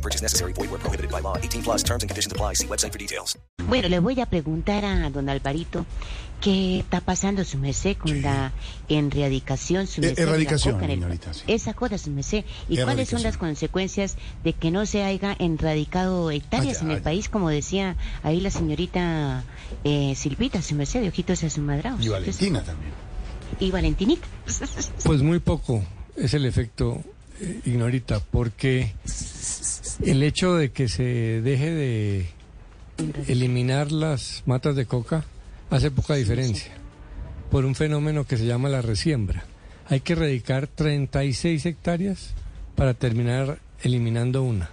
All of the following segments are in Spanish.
No purchase necessary. Void where prohibited by law. 18 plus terms and conditions apply. See website for details. Bueno, le voy a preguntar a don Alvarito qué está pasando su merced con la erradicación, su Eh, merced, la erradicación, coca el- señorita, sí. Esa cosa, su merced. ¿Y cuáles son las consecuencias de que no se haya erradicado hectáreas en el país, como decía ahí la señorita eh, Silvita, su merced, de ojitos asumadrados? Y Valentina también. Y Valentinita. Pues muy poco es el efecto, eh, Ignorita, porque el hecho de que se deje de eliminar las matas de coca hace poca diferencia por un fenómeno que se llama la resiembra. Hay que erradicar 36 hectáreas para terminar eliminando una.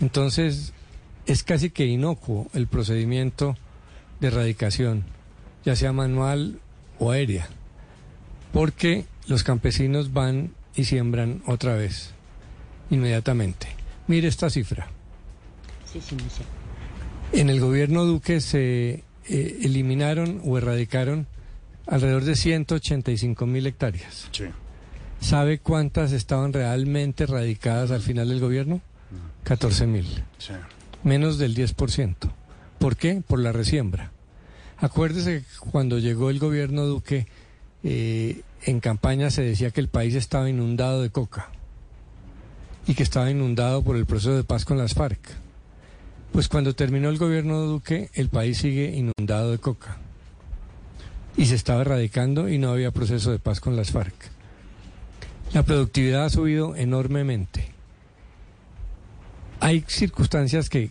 Entonces, es casi que inocuo el procedimiento de erradicación, ya sea manual o aérea porque los campesinos van y siembran otra vez, inmediatamente. Mire esta cifra. Sí, sí, merced. En el gobierno Duque se eh, eliminaron o erradicaron alrededor de 185 mil hectáreas. Sí. ¿Sabe cuántas estaban realmente erradicadas al final del gobierno? 14 mil Sí. menos del 10%. ¿Por qué? Por la resiembra. Acuérdese que cuando llegó el gobierno Duque, eh, en campaña se decía que el país estaba inundado de coca y que estaba inundado por el proceso de paz con las FARC. Pues cuando terminó el gobierno Duque, el país sigue inundado de coca y se estaba erradicando y no había proceso de paz con las FARC. La productividad ha subido enormemente hay circunstancias que,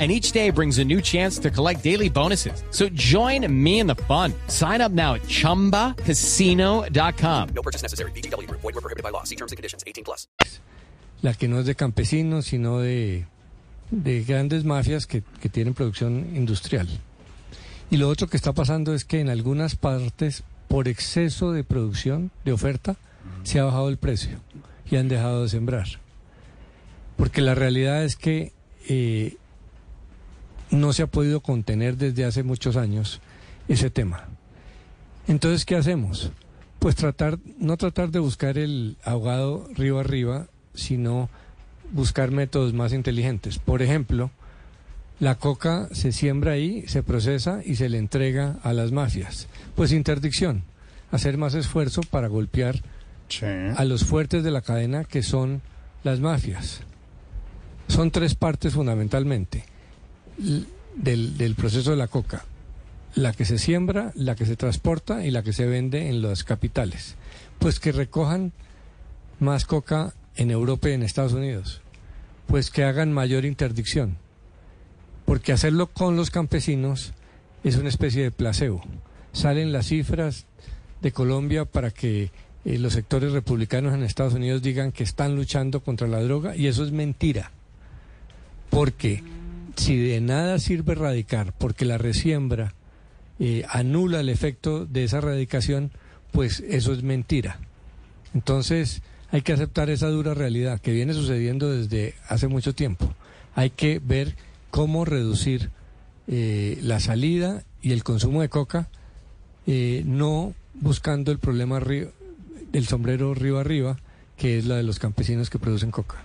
And each day brings a new chance to collect daily bonuses. So join me in the fun. Sign up now at chumbacasino.com. No purchase necessary. VGW Group. Void were prohibited by law. See terms and conditions. 18 plus. La que no es de campesinos, sino de, de grandes mafias que, que tienen producción industrial. Y lo otro que está pasando es que en algunas partes, por exceso de producción, de oferta, se ha bajado el precio y han dejado de sembrar. Porque la realidad es que eh, no se ha podido contener desde hace muchos años ese tema. Entonces, ¿qué hacemos? Pues tratar, no tratar de buscar el ahogado río arriba, sino buscar métodos más inteligentes. Por ejemplo, la coca se siembra ahí, se procesa y se le entrega a las mafias. Pues interdicción, hacer más esfuerzo para golpear Sí. a los fuertes de la cadena que son las mafias. Son tres partes fundamentalmente del, del proceso de la coca. La que se siembra, la que se transporta y la que se vende en las capitales. Pues que recojan más coca en Europa y en Estados Unidos. Pues que hagan mayor interdicción. Porque hacerlo con los campesinos es una especie de placebo. Salen las cifras de Colombia para que eh, los sectores republicanos en Estados Unidos digan que están luchando contra la droga y eso es mentira. Porque si de nada sirve erradicar, porque la resiembra eh, anula el efecto de esa erradicación, pues eso es mentira. Entonces hay que aceptar esa dura realidad que viene sucediendo desde hace mucho tiempo. Hay que ver cómo reducir eh, la salida y el consumo de coca, eh, no buscando el problema del sombrero río arriba, que es la de los campesinos que producen coca.